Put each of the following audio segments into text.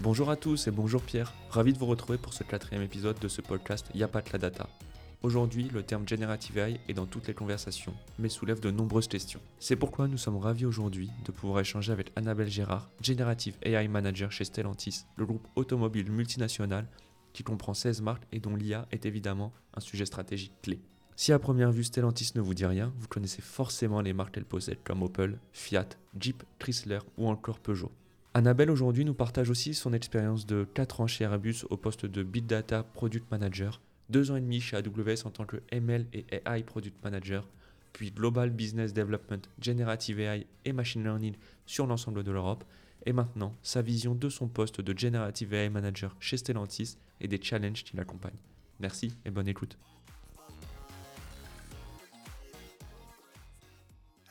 Bonjour à tous et bonjour Pierre, ravi de vous retrouver pour ce quatrième épisode de ce podcast Y'a pas de la data. Aujourd'hui, le terme Generative AI est dans toutes les conversations, mais soulève de nombreuses questions. C'est pourquoi nous sommes ravis aujourd'hui de pouvoir échanger avec Annabelle Gérard, Generative AI Manager chez Stellantis, le groupe automobile multinational qui comprend 16 marques et dont l'IA est évidemment un sujet stratégique clé. Si à première vue Stellantis ne vous dit rien, vous connaissez forcément les marques qu'elle possède comme Opel, Fiat, Jeep, Chrysler ou encore Peugeot. Annabelle aujourd'hui nous partage aussi son expérience de 4 ans chez Airbus au poste de Big Data Product Manager, 2 ans et demi chez AWS en tant que ML et AI Product Manager, puis Global Business Development, Generative AI et Machine Learning sur l'ensemble de l'Europe, et maintenant sa vision de son poste de Generative AI Manager chez Stellantis et des challenges qui l'accompagnent. Merci et bonne écoute.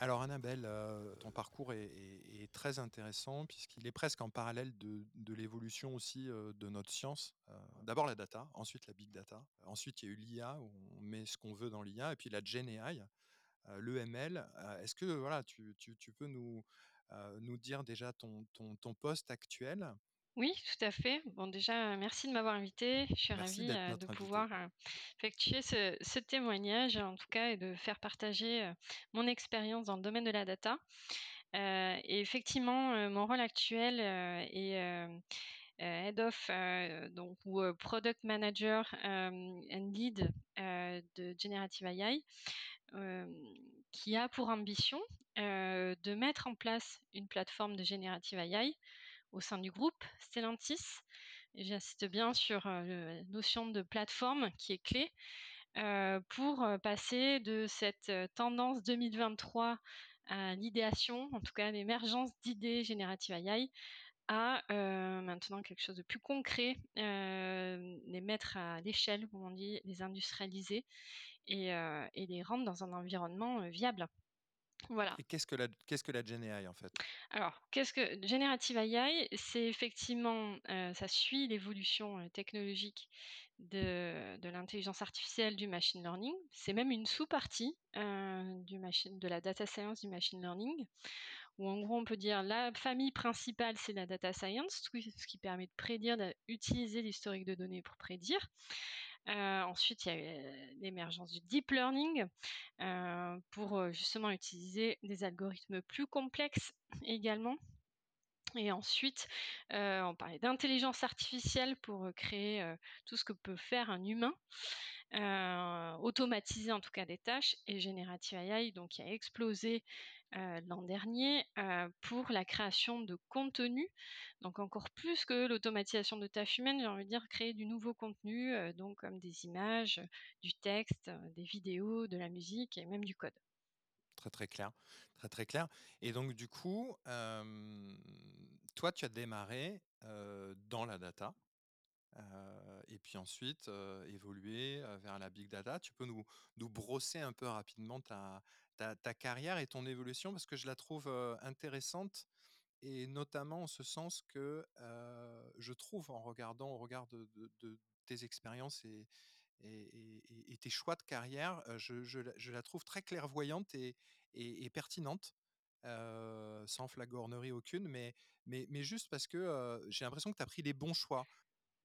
Alors Annabelle, euh, ton parcours est, très intéressant puisqu'il est presque en parallèle de, l'évolution aussi euh, de notre science. Euh, d'abord la data, ensuite la big data, ensuite il y a eu l'IA où on met ce qu'on veut dans l'IA et puis la Gen AI, l'EML. Est-ce que voilà, tu, peux nous, nous dire déjà ton, ton poste actuel oui, tout à fait. Bon, déjà, merci de m'avoir invité. Je suis ravie de pouvoir effectuer ce, témoignage, en tout cas, et de faire partager mon expérience dans le domaine de la data. et effectivement, mon rôle actuel est Head of donc, ou Product Manager and Lead de Generative AI, qui a pour ambition de mettre en place une plateforme de Generative AI au sein du groupe Stellantis. J'insiste bien sur la notion de plateforme qui est clé pour passer de cette tendance 2023 à l'idéation, en tout cas l'émergence d'idées génératives AI, à maintenant quelque chose de plus concret, les mettre à l'échelle, comme on dit, les industrialiser et les rendre dans un environnement viable. Voilà. Et qu'est-ce que la, qu'est-ce que la Gen AI en fait? Alors, qu'est-ce que Generative AI C'est effectivement, euh, ça suit l'évolution euh, technologique de, de l'intelligence artificielle, du machine learning. C'est même une sous-partie euh, du machine, de la data science du machine learning, où en gros on peut dire la famille principale c'est la data science, ce qui permet de prédire, d'utiliser l'historique de données pour prédire. Euh, ensuite, il y a eu l'émergence du deep learning euh, pour justement utiliser des algorithmes plus complexes également. Et ensuite, on parlait d'intelligence artificielle pour créer tout ce que peut faire un humain. automatiser en tout cas des tâches et Generative AI donc qui a explosé euh, l'an dernier euh, pour la création de contenu. Donc encore plus que l'automatisation de tâches humaines, j'ai envie de dire créer du nouveau contenu, euh, donc comme des images, du texte, des vidéos, de la musique et même du code. Très très clair, très très clair. Et donc du coup, toi tu as démarré dans la data. et puis ensuite évoluer vers la big data. Tu peux nous, nous brosser un peu rapidement ta, ta, carrière et ton évolution parce que je la trouve intéressante et notamment en ce sens que je trouve en regardant au regard de, tes expériences et, et, tes choix de carrière, je, la trouve très clairvoyante et, pertinente. sans flagornerie aucune, mais, mais, mais juste parce que j'ai l'impression que tu as pris les bons choix.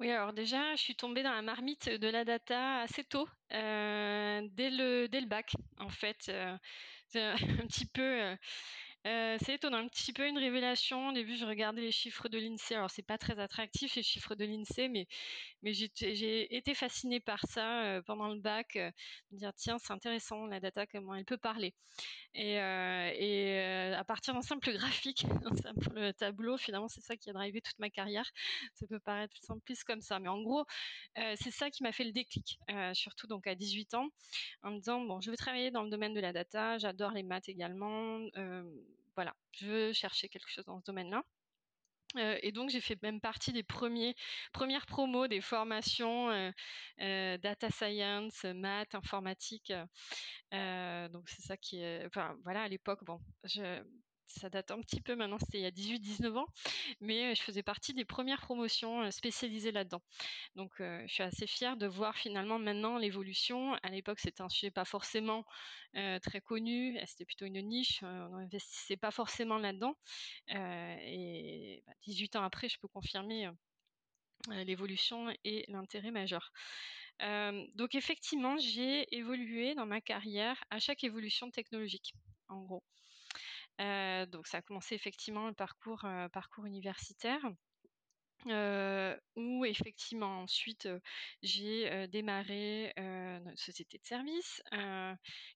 Oui, alors déjà, je suis tombée dans la marmite de la data assez tôt, euh, dès, le, dès le bac, en fait. Euh, un petit peu c'est étonnant, un petit peu une révélation. Au début, je regardais les chiffres de l'INSEE. Alors, c'est pas très attractif, les chiffres de l'INSEE, mais, j'ai été fascinée par ça pendant le bac. Euh, de dire, tiens, c'est intéressant, la data, comment elle peut parler. Et, à partir d'un simple graphique, d'un simple tableau, finalement, c'est ça qui a drivé toute ma carrière. Ça peut paraître plus comme ça. Mais en gros, c'est ça qui m'a fait le déclic, surtout donc à 18 ans, en me disant, bon, je veux travailler dans le domaine de la data, j'adore les maths également voilà, je veux chercher quelque chose dans ce domaine-là. Euh, et donc j'ai fait même partie des premiers, premières promos des formations euh, euh, data science, maths, informatique. donc c'est ça qui est, voilà à l'époque bon, je, ça date un petit peu maintenant, c'était il y a 18-19 ans, mais je faisais partie des premières promotions spécialisées là-dedans. Donc je suis assez fière de voir finalement maintenant l'évolution. À l'époque, c'était un sujet pas forcément très connu, c'était plutôt une niche, on n'investissait pas forcément là-dedans. et 18 bah, ans après, je peux confirmer l'évolution et l'intérêt majeur. donc effectivement, j'ai évolué dans ma carrière à chaque évolution technologique, en gros. Donc ça a commencé effectivement le parcours, parcours universitaire. Où effectivement ensuite j'ai démarré une société de service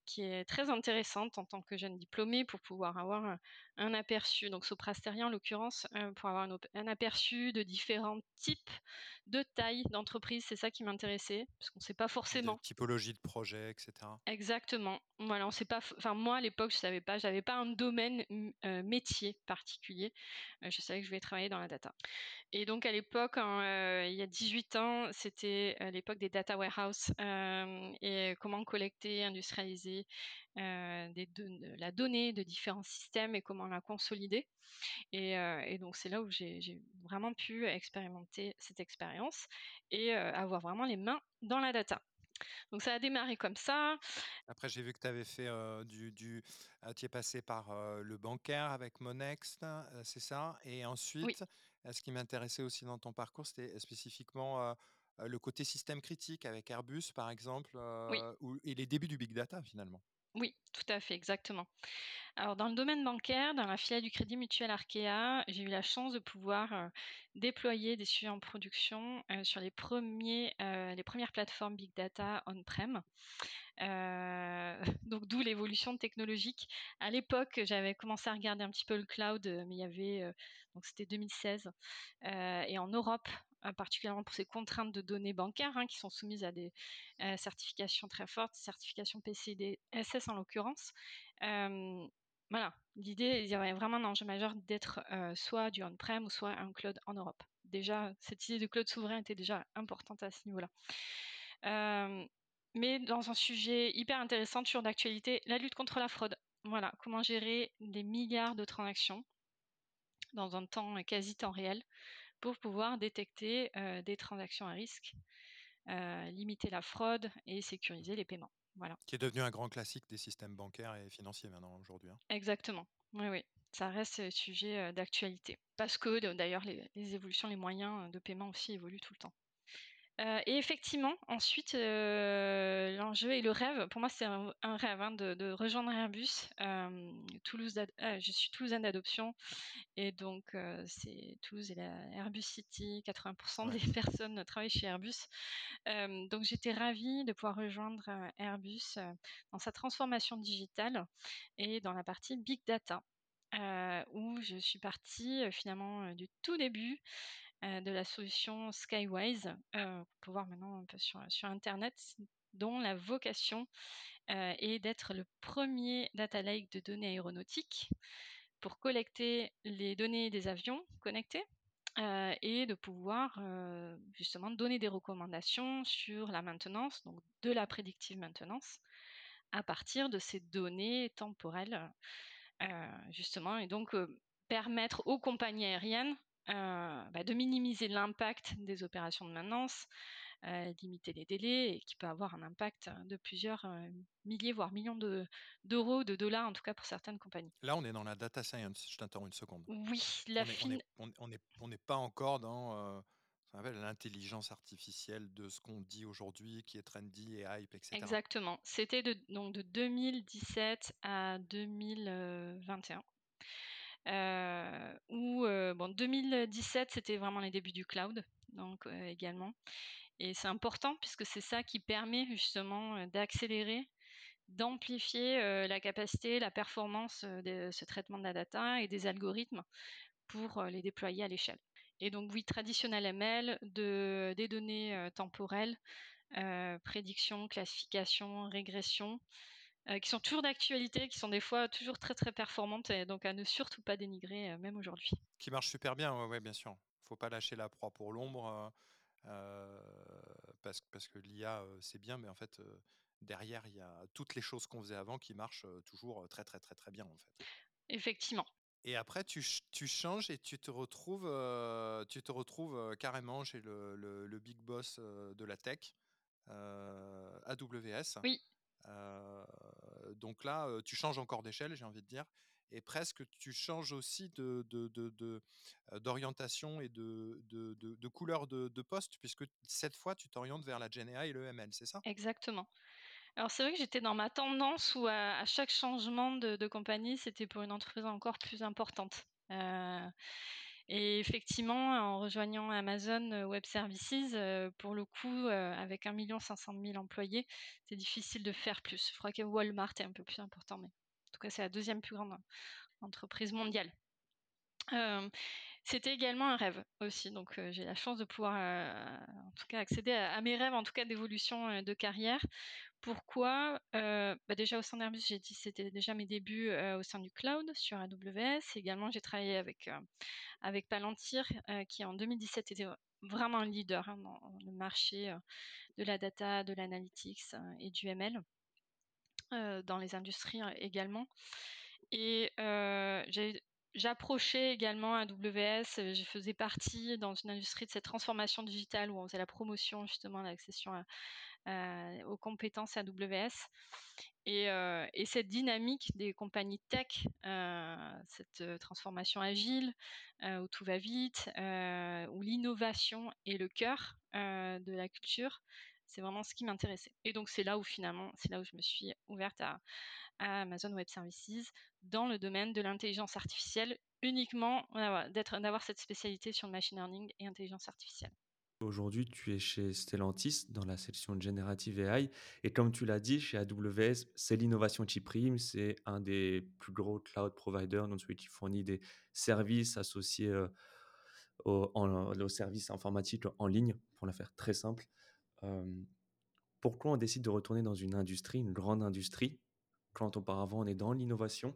qui est très intéressante en tant que jeune diplômée pour pouvoir avoir un, aperçu, donc Soprasteria en l'occurrence, pour avoir un, aperçu de différents types de tailles d'entreprise. C'est ça qui m'intéressait parce qu'on ne sait pas forcément. De typologie de projet, etc. Exactement. Voilà, on sait pas. Enfin moi à l'époque je savais pas, j'avais pas un domaine métier particulier. je savais que je voulais travailler dans la data. Et donc à l'époque, euh, il y a 18 ans, c'était à l'époque des data warehouse euh, et comment collecter, industrialiser euh, la donnée de différents systèmes et comment la consolider. Et, et donc c'est là où j'ai vraiment pu expérimenter cette expérience et avoir vraiment les mains dans la data. Donc ça a démarré comme ça. Après, j'ai vu que tu avais fait du, du tu es passé par le bancaire avec Monext, c'est ça? Et ensuite, ce qui m'intéressait aussi dans ton parcours, c'était spécifiquement le côté système critique avec Airbus, par exemple, et les débuts du big data finalement. Oui, tout à fait, exactement. Alors, dans le domaine bancaire, dans la filiale du Crédit Mutuel Arkea, j'ai eu la chance de pouvoir déployer des sujets en production sur les, premiers, les premières plateformes Big Data on-prem. donc, d'où l'évolution technologique. À l'époque, j'avais commencé à regarder un petit peu le cloud, mais il y avait, donc c'était 2016. et en Europe, particulièrement pour ces contraintes de données bancaires hein, qui sont soumises à des certifications très fortes, certifications PCD, SS en l'occurrence. voilà, l'idée, il y avait vraiment un enjeu majeur d'être soit du on-prem ou soit un cloud en Europe. Déjà, cette idée de cloud souverain était déjà importante à ce niveau-là. mais dans un sujet hyper intéressant, toujours d'actualité, la lutte contre la fraude. Voilà, comment gérer des milliards de transactions dans un temps quasi temps réel pour pouvoir détecter des transactions à risque, limiter la fraude et sécuriser les paiements. Voilà. Qui est devenu un grand classique des systèmes bancaires et financiers maintenant aujourd'hui. Hein. Exactement. Oui, oui. Ça reste un sujet d'actualité. Parce que d'ailleurs, les, les, évolutions, les moyens de paiement aussi évoluent tout le temps. Euh, et effectivement, ensuite, euh, l'enjeu et le rêve, pour moi, c'est un, rêve hein, de, rejoindre Airbus. Euh, Toulouse, je suis toulousaine d'adoption, et donc c'est Toulouse et la Airbus City. 80% des personnes travaillent chez Airbus. donc j'étais ravie de pouvoir rejoindre Airbus dans sa transformation digitale et dans la partie big data. où je suis partie finalement du tout début de la solution Skywise, euh, qu'on peut voir maintenant un peu sur, Internet, dont la vocation euh, est d'être le premier data lake de données aéronautiques pour collecter les données des avions connectés et de pouvoir justement donner des recommandations sur la maintenance, donc de la prédictive maintenance, à partir de ces données temporelles, justement, et donc permettre aux compagnies aériennes euh, bah, de minimiser l'impact des opérations de maintenance, euh, limiter les délais et qui peut avoir un impact de plusieurs euh, milliers, voire millions d'euros, de, dollars en tout cas pour certaines compagnies. Là, on est dans la data science, je t'interromps une seconde. Oui, la On n'est pas encore dans l'intelligence artificielle de ce qu'on dit aujourd'hui, qui est trendy et hype, etc. Exactement. C'était de, donc de 2017 à 2021. Euh, où, euh, bon, 2017, c'était vraiment les débuts du cloud, donc euh, également. Et c'est important puisque c'est ça qui permet justement d'accélérer, d'amplifier la capacité, la performance de ce traitement de la data et des algorithmes pour les déployer à l'échelle. Et donc oui, traditionnel ML, de, des données temporelles, prédiction, classification, régression, euh, qui sont toujours d'actualité, qui sont des fois toujours très très performantes, et donc à ne surtout pas dénigrer, euh, même aujourd'hui. Qui marchent super bien, ouais, bien sûr. Faut pas lâcher la proie pour l'ombre, euh, parce, parce, que l'IA, c'est bien, mais en fait, derrière, il y a toutes les choses qu'on faisait avant qui marchent toujours très très très très bien, en fait. Effectivement. Et après, tu, tu, changes et tu te retrouves, tu te retrouves carrément chez le, le, le, big boss de la tech, AWS. Oui. Donc là, tu changes encore d'échelle, j'ai envie de dire. et presque tu changes aussi de, d'orientation et de, de, couleur de, poste, puisque cette fois, tu t'orientes vers la GNA et le ML, c'est ça? Exactement. Alors c'est vrai que j'étais dans ma tendance où à, chaque changement de, compagnie, c'était pour une entreprise encore plus importante. Et effectivement, en rejoignant Amazon Web Services, pour le coup, avec 1 500 000 employés, c'est difficile de faire plus. Je crois que Walmart est un peu plus important, mais en tout cas, c'est la deuxième plus grande entreprise mondiale. C'était également un rêve aussi, donc j'ai la chance de pouvoir, en tout cas, accéder à, mes rêves, en tout cas d'évolution de carrière. Pourquoi? Bah, Déjà au sein d'Airbus, j'ai dit c'était déjà mes débuts au sein du cloud sur AWS. Également, j'ai travaillé avec avec Palantir, qui en 2017 était vraiment un leader hein, dans le marché de la data, de l'analytics et du ML dans les industries également. Et j'approchais également AWS, je faisais partie dans une industrie de cette transformation digitale où on faisait la promotion justement, l'accession aux compétences AWS. Et, et, cette dynamique des compagnies tech, cette transformation agile, où tout va vite, où l'innovation est le cœur de la culture, c'est vraiment ce qui m'intéressait. Et donc c'est là où finalement, c'est là où je me suis ouverte à, Amazon Web Services dans le domaine de l'intelligence artificielle, uniquement d'avoir cette spécialité sur le machine learning et intelligence artificielle. Aujourd'hui, tu es chez Stellantis dans la section Generative AI. Et comme tu l'as dit, chez AWS, c'est l'innovation qui prime. C'est un des plus gros cloud providers, donc celui qui fournit des services associés euh, aux, services informatiques en ligne, pour la faire très simple. Pourquoi on décide de retourner dans une industrie, une grande industrie, quand auparavant on est dans l'innovation?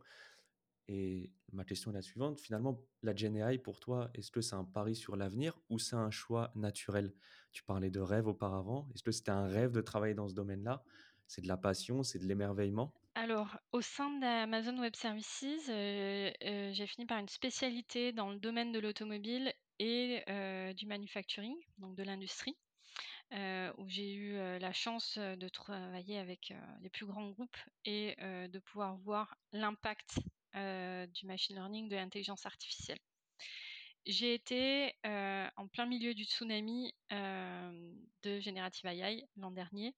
Et ma question est la suivante. Finalement, la GenAI, pour toi, est-ce que c'est un pari sur l'avenir ou c'est un choix naturel? Tu parlais de rêve auparavant. Est-ce que c'était un rêve de travailler dans ce domaine-là? C'est de la passion, c'est de l'émerveillement? Alors, au sein d'Amazon Web Services, j'ai fini par une spécialité dans le domaine de l'automobile et du manufacturing, donc de l'industrie. Euh, où j'ai eu la chance de travailler avec les plus grands groupes et de pouvoir voir l'impact du machine learning, de l'intelligence artificielle. J'ai été en plein milieu du tsunami de Generative AI l'an dernier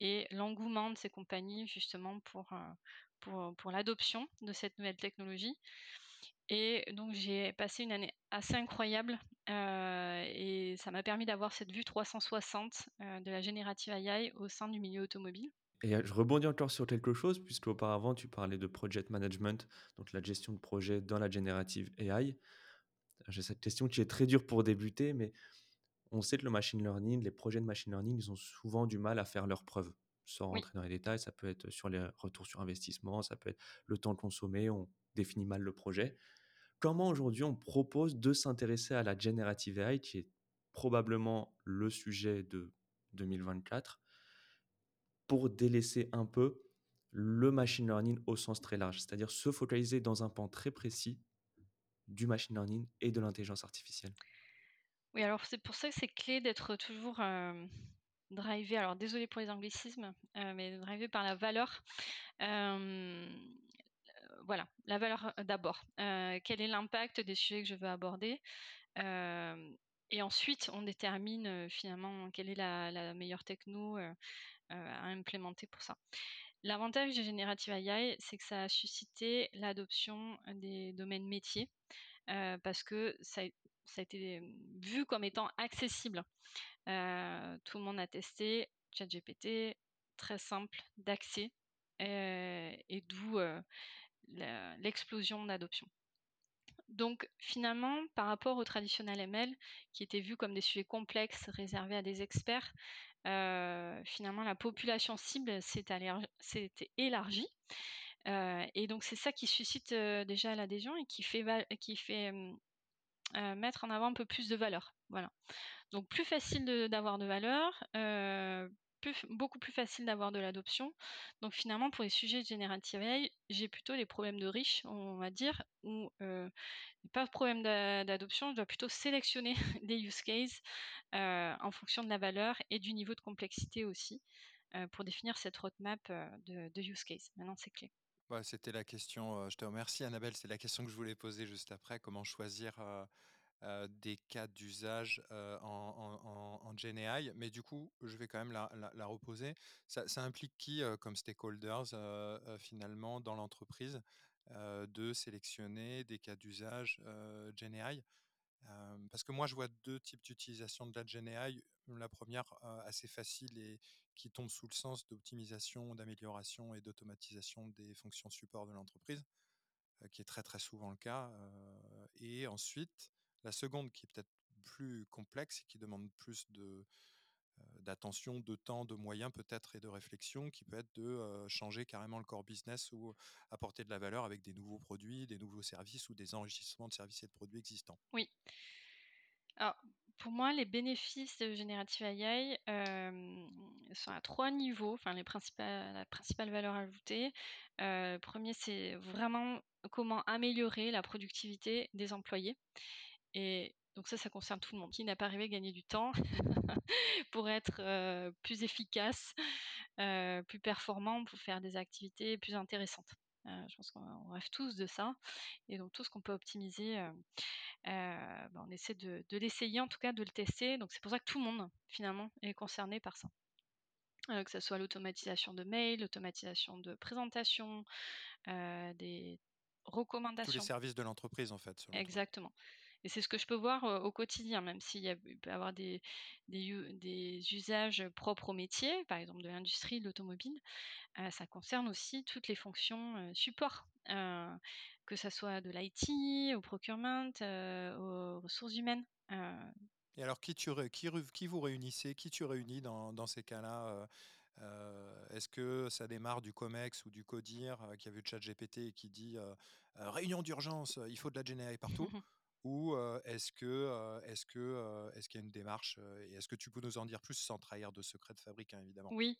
et l'engouement de ces compagnies justement pour, pour, pour l'adoption de cette nouvelle technologie. Et donc j'ai passé une année assez incroyable et ça m'a permis d'avoir cette vue 360 de la générative AI au sein du milieu automobile. Et je rebondis encore sur quelque chose, puisque auparavant tu parlais de project management, donc la gestion de projet dans la générative AI. J'ai cette question qui est très dure pour débuter, mais on sait que le machine learning, les projets de machine learning, ils ont souvent du mal à faire leurs preuves. Sans rentrer dans les détails, ça peut être sur les retours sur investissement, ça peut être le temps consommé, on définit mal le projet. Comment aujourd'hui on propose de s'intéresser à la generative AI, qui est probablement le sujet de 2024, pour délaisser un peu le machine learning au sens très large, c'est-à-dire se focaliser dans un pan très précis du machine learning et de l'intelligence artificielle? Oui, alors c'est pour ça que c'est clé d'être toujours drivé, alors désolé pour les anglicismes, euh, mais drivé par la valeur. Voilà, la valeur d'abord. quel est l'impact des sujets que je veux aborder? Et ensuite, on détermine finalement quelle est la, meilleure techno à implémenter pour ça. L'avantage de Generative AI, c'est que ça a suscité l'adoption des domaines métiers parce que ça, a été vu comme étant accessible. tout le monde a testé ChatGPT, très simple d'accès, et d'où l'explosion d'adoption. Donc finalement, par rapport au traditionnel ML, qui était vu comme des sujets complexes réservés à des experts, euh, finalement la population cible s'est élargie. Euh, et donc c'est ça qui suscite euh, déjà l'adhésion et qui fait, qui fait mettre en avant un peu plus de valeur. Voilà. Donc plus facile d'avoir de, valeur, beaucoup plus facile d'avoir de l'adoption. Donc finalement, pour les sujets de générative AI, j'ai plutôt les problèmes de riches, on va dire, où euh, pas de problème d'adoption, je dois plutôt sélectionner des use cases euh, en fonction de la valeur et du niveau de complexité aussi, euh, pour définir cette roadmap de, de use case. Maintenant, c'est clé. C'était la question, je te remercie Annabelle, c'est la question que je voulais poser juste après. Comment choisir, des cas d'usage, en en en Mais du coup, je vais quand même la reposer. Ça implique qui, comme stakeholders, finalement dans l'entreprise, de sélectionner des cas d'usage, heu, parce que moi, je vois deux types d'utilisation de la GenAI. La première, assez facile et qui tombe sous le sens d'optimisation, d'amélioration et d'automatisation des fonctions support de l'entreprise, qui est très, très souvent le cas, et ensuite, la seconde qui est peut-être plus complexe et qui demande plus d'attention, de temps, de moyens peut-être et de réflexion, qui peut être de, changer carrément le core business ou apporter de la valeur avec des nouveaux produits, des nouveaux services ou des enrichissements de services et de produits existants? Oui. Alors, pour moi, les bénéfices de Generative AI sont à trois niveaux, enfin les principales, la principale valeur ajoutée. premier, c'est vraiment comment améliorer la productivité des employés. Et donc ça, ça concerne tout le monde. Qui n'a pas rêvé gagner du temps pour être plus efficace, plus performant, pour faire des activités plus intéressantes. je pense qu'on rêve tous de ça. Et donc tout ce qu'on peut optimiser, bah, on essaie de, l'essayer, en tout cas de le tester. Donc c'est pour ça que tout le monde, finalement, est concerné par ça. que ce soit l'automatisation de mail, l'automatisation de présentation, des recommandations. Tous les services de l'entreprise, en fait. Exactement. Et c'est ce que je peux voir au quotidien, même s'il y peut y avoir des, des, usages propres au métier, par exemple de l'industrie, de l'automobile. ça concerne aussi toutes les fonctions support, que ce soit de l'IT, au procurement, aux ressources humaines. Et alors, qui, tu, qui, qui vous réunissez Qui tu réunis dans, dans ces cas-là Est-ce que ça démarre du COMEX ou du CODIR qui a vu le chat GPT et qui dit réunion d'urgence, il faut de la GNI partout Ou est-ce que est-ce que est-ce qu'il y a une démarche et est-ce que tu peux nous en dire plus sans trahir de secret de fabrique, hein, évidemment? Oui.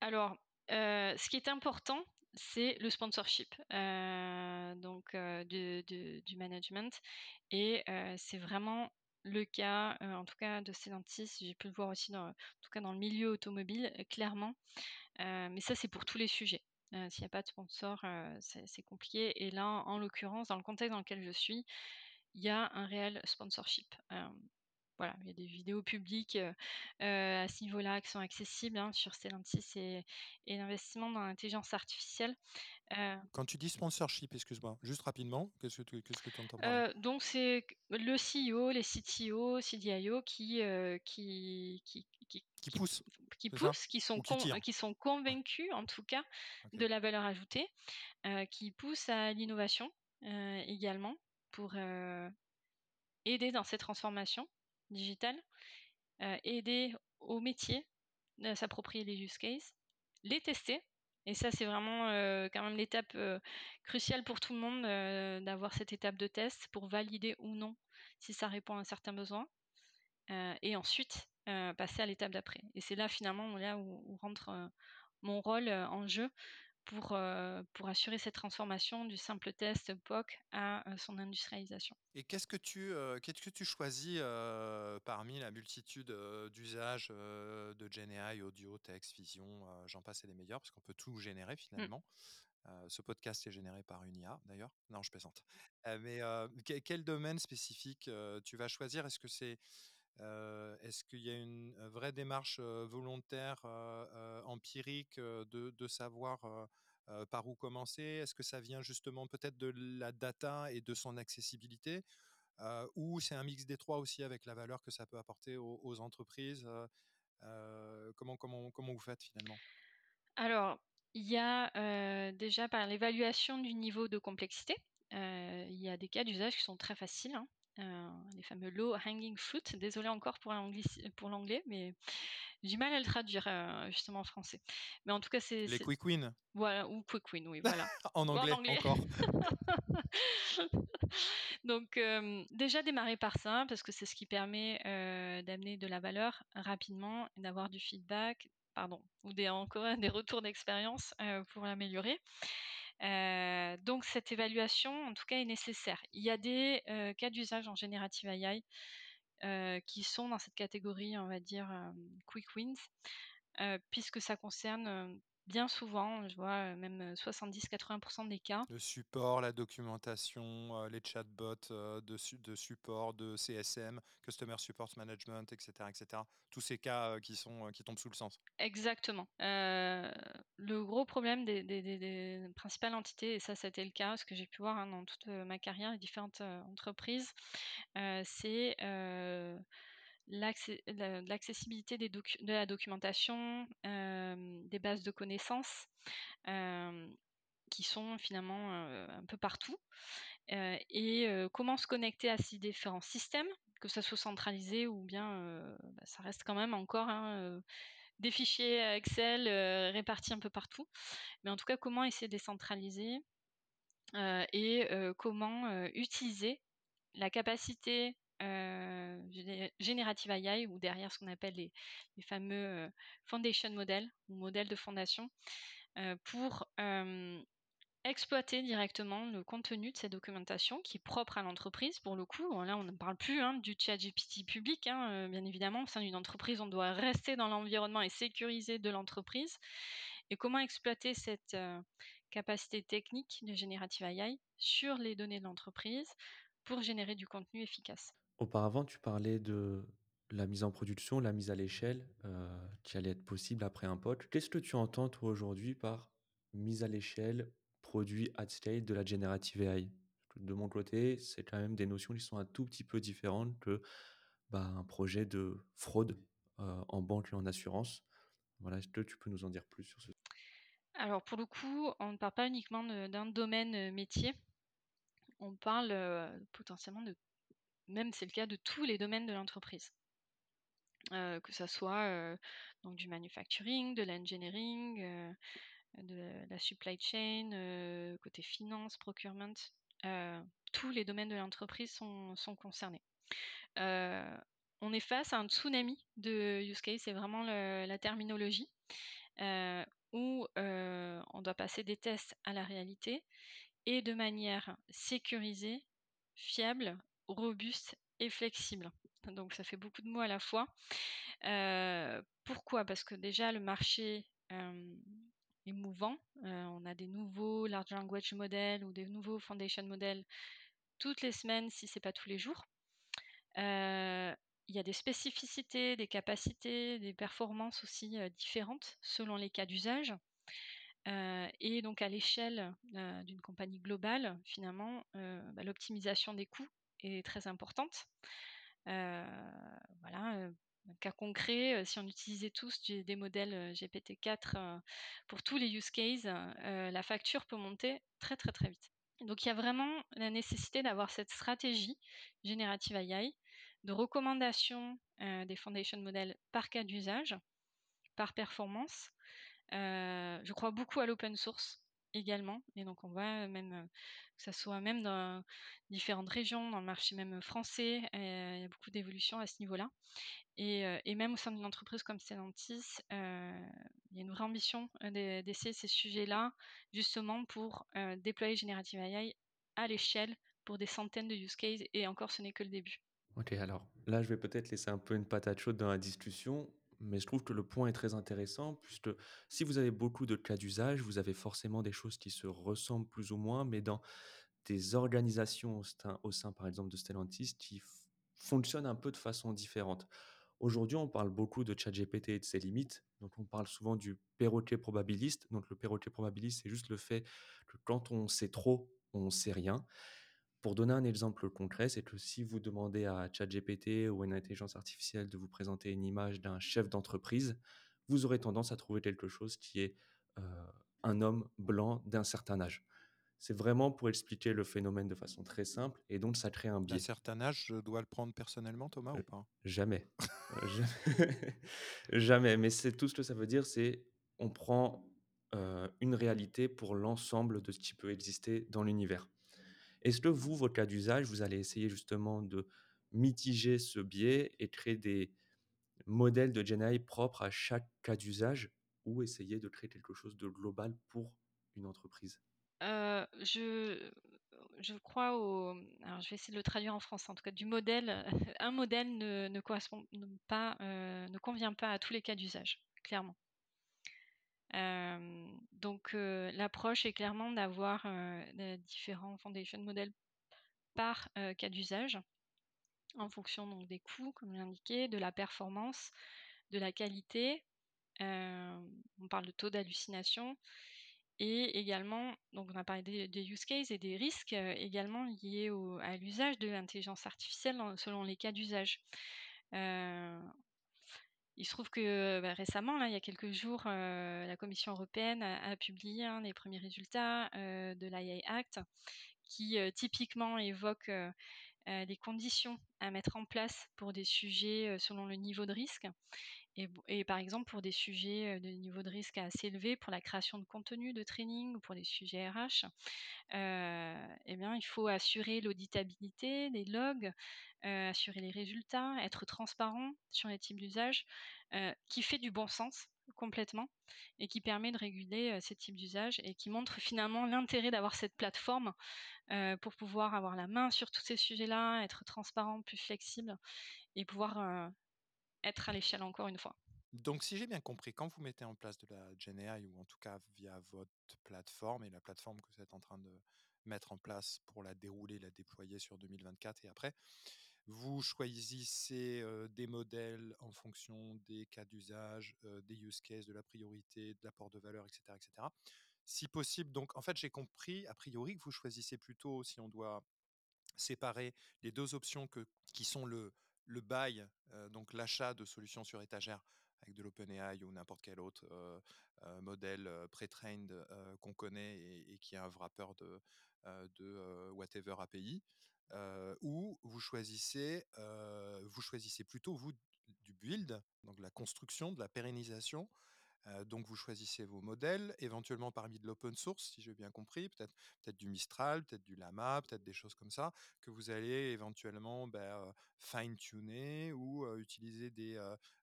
Alors, ce qui est important, c'est le sponsorship donc du management et c'est vraiment le cas, en tout cas de Stellantis, j'ai pu le voir aussi en tout cas dans le milieu automobile, clairement. mais ça, c'est pour tous les sujets. S'il n'y a pas de sponsor, c'est compliqué. Et là, en l'occurrence, dans le contexte dans lequel je suis, il y a un réel sponsorship. voilà, il y a des vidéos publiques à ce niveau-là qui sont accessibles hein, sur Stellantis et, et l'investissement dans l'intelligence artificielle. Quand tu dis sponsorship, excuse-moi, juste rapidement, qu'est-ce que tu entends par Donc, c'est le CEO, les CTO, CDIO qui, qui, qui, qui, qui poussent, qui, poussent, qui sont, qui, sont convaincus, en tout cas, de la valeur ajoutée, qui poussent à l'innovation également pour aider dans ces transformations digitales, aider au métier à s'approprier les use cases, les tester. Et ça, c'est vraiment quand même l'étape cruciale pour tout le monde d'avoir cette étape de test pour valider ou non si ça répond à un certain besoin. et ensuite, passer à l'étape d'après. Et c'est là finalement là où rentre mon rôle en jeu pour, euh, pour assurer cette transformation du simple test POC à euh, son industrialisation. Et qu'est-ce que tu, euh, qu'est-ce que tu choisis parmi la multitude d'usages de GenAI, audio, texte, vision, j'en passe et les meilleurs, parce qu'on peut tout générer mmh. finalement. ce podcast est généré par une IA d'ailleurs. Non, je plaisante. mais quel domaine spécifique tu vas choisir? Est-ce que c'est Est-ce qu'il y a une vraie démarche volontaire, empirique de, savoir par où commencer? Est-ce que ça vient justement peut-être de la data et de son accessibilité? Ou c'est un mix des trois aussi avec la valeur que ça peut apporter aux, entreprises comment, comment, comment vous faites finalement? Alors, il y a déjà par l'évaluation du niveau de complexité, il y a des cas d'usage qui sont très faciles. Hein. Euh, les fameux low hanging fruit. Désolé encore pour l'anglais, mais j'ai du mal à le traduire euh, justement en français. Mais en tout cas, c'est les quick wins. Voilà, ou quick win, oui, voilà. en, anglais, encore. Donc euh, déjà démarrer par ça parce que c'est ce qui permet d'amener de la valeur rapidement et d'avoir du feedback, pardon, ou des, encore des retours d'expérience pour l'améliorer. Euh, donc cette évaluation, en tout cas, est nécessaire. Il y a des euh, cas d'usage en générative AI euh, qui sont dans cette catégorie, on va dire, quick wins, puisque ça concerne bien souvent, je vois même 70-80% des cas. Le support, la documentation, les chatbots de, de support, de CSM, Customer Support Management, etc. etc. Tous ces cas qui, sont, qui tombent sous le sens. Exactement. le gros problème des, des, principales entités, et ça c'était le cas, ce que j'ai pu voir hein, dans toute ma carrière, les différentes entreprises, c'est l'accessibilité de la documentation, des bases de connaissances qui sont finalement un peu partout. et comment se connecter à ces différents systèmes, que ça soit centralisé ou bien bah, ça reste quand même encore hein, des fichiers Excel répartis un peu partout. Mais en tout cas, comment essayer de décentraliser et comment utiliser la capacité générative AI ou derrière ce qu'on appelle les, fameux foundation models ou modèles de fondation pour exploiter directement le contenu de cette documentation qui est propre à l'entreprise pour le coup. Là, on ne parle plus hein, du chat GPT public, hein, bien évidemment. Au sein d'une entreprise, on doit rester dans l'environnement et sécuriser de l'entreprise. Et comment exploiter cette capacité technique de générative AI sur les données de l'entreprise pour générer du contenu efficace? Auparavant, tu parlais de la mise en production, la mise à l'échelle, euh, qui allait être possible après un pote. Qu'est-ce que tu entends, toi, aujourd'hui, par mise à l'échelle, produit at scale de la generative AI De mon côté, c'est quand même des notions qui sont un tout petit peu différentes que bah, un projet de fraude euh, en banque et en assurance. Voilà, est-ce que tu peux nous en dire plus sur ce Alors, pour le coup, on ne parle pas uniquement d'un domaine euh, métier. On parle potentiellement de même c'est le cas de tous les domaines de l'entreprise. Euh, que ce soit euh, donc du manufacturing, de l'engineering, euh, de la supply chain, côté finance, procurement, tous les domaines de l'entreprise sont, concernés. on est face à un tsunami de use case, c'est vraiment la terminologie, où on doit passer des tests à la réalité et de manière sécurisée, fiable, robuste et flexible. Donc ça fait beaucoup de mots à la fois. Euh, pourquoi? Parce que déjà le marché est mouvant. Euh, on a des nouveaux large language models ou des nouveaux foundation models toutes les semaines, si ce n'est pas tous les jours. Euh, il y a des spécificités, des capacités, des performances aussi différentes selon les cas d'usage. et donc à l'échelle d'une compagnie globale, finalement, bah, l'optimisation des coûts très importante. voilà, un cas concret, si on utilisait tous des modèles GPT-4 pour tous les use cases, la facture peut monter très très très vite. Donc il y a vraiment la nécessité d'avoir cette stratégie générative AI de recommandation des foundation models par cas d'usage, par performance. je crois beaucoup à l'open source également. Et donc on voit même que ça soit même dans différentes régions, dans le marché même français, il y a beaucoup d'évolutions à ce niveau-là. Et, même au sein d'une entreprise comme Stellantis, il y a une vraie ambition d'essayer ces sujets-là, justement pour déployer Generative AI à l'échelle pour des centaines de use cases, et encore ce n'est que le début. Ok, alors là je vais peut-être laisser un peu une patate chaude dans la discussion mais je trouve que le point est très intéressant, puisque si vous avez beaucoup de cas d'usage, vous avez forcément des choses qui se ressemblent plus ou moins, mais dans des organisations au sein, par exemple, de Stellantis qui fonctionnent un peu de façon différente. Aujourd'hui, on parle beaucoup de ChatGPT et de ses limites. Donc, on parle souvent du perroquet probabiliste. Donc, le perroquet probabiliste, c'est juste le fait que quand on sait trop, on sait rien. Pour donner un exemple concret, c'est que si vous demandez à ChatGPT ou à une intelligence artificielle de vous présenter une image d'un chef d'entreprise, vous aurez tendance à trouver quelque chose qui est euh, un homme blanc d'un certain âge. C'est vraiment pour expliquer le phénomène de façon très simple et donc ça crée un biais. D'un certain âge, je dois le prendre personnellement, Thomas, ou pas? Jamais. Jamais. Mais c'est tout ce que ça veut dire, c'est on prend euh, une réalité pour l'ensemble de ce qui peut exister dans l'univers. Est-ce que vous, votre cas d'usage, vous allez essayer justement de mitiger ce biais et créer des modèles de GenAI propres à chaque cas d'usage ou essayer de créer quelque chose de global pour une entreprise? Euh, je, crois au. Alors, je vais essayer de le traduire en français. En tout cas, modèle. Un modèle ne, correspond pas, euh, ne convient pas à tous les cas d'usage, clairement. Donc l'approche est clairement d'avoir différents foundation models par cas d'usage en fonction donc, des coûts, comme l'indiqué, de la performance, de la qualité. on parle de taux d'hallucination et également, donc on a parlé des, use cases et des risques également liés à l'usage de l'intelligence artificielle selon les cas d'usage. Il se trouve que bah, récemment, là, il y a quelques jours, la Commission européenne a, publié hein, les premiers résultats de l'IA Act qui typiquement évoque des conditions à mettre en place pour des sujets selon le niveau de risque. Et, par exemple, pour des sujets de niveau de risque assez élevé, pour la création de contenu de training ou pour des sujets RH, eh bien, il faut assurer l'auditabilité des logs, assurer les résultats, être transparent sur les types d'usage, qui fait du bon sens complètement et qui permet de réguler ces types d'usage et qui montre finalement l'intérêt d'avoir cette plateforme pour pouvoir avoir la main sur tous ces sujets-là, être transparent, plus flexible et pouvoir être à l'échelle encore une fois. Donc, si j'ai bien compris, quand vous mettez en place de la GenAI, ou en tout cas via votre plateforme et la plateforme que vous êtes en train de mettre en place pour la dérouler, la déployer sur 2024 et après, vous choisissez des modèles en fonction des cas d'usage, des use cases, de la priorité, de l'apport de valeur, etc., etc. Si possible, donc en fait j'ai compris a priori que vous choisissez plutôt, si on doit séparer les deux options qui sont le, le buy, donc l'achat de solutions sur étagère avec de l'OpenAI ou n'importe quel autre modèle pré-trained qu'on connaît et, qui a un wrapper de, de whatever API, ou vous choisissez, vous choisissez plutôt vous du build, donc la construction, de la pérennisation donc vous choisissez vos modèles, éventuellement parmi de l'open source, si j'ai bien compris, peut-être peut du Mistral, peut-être du Lama, peut-être des choses comme ça, que vous allez éventuellement ben, fine-tuner ou utiliser des,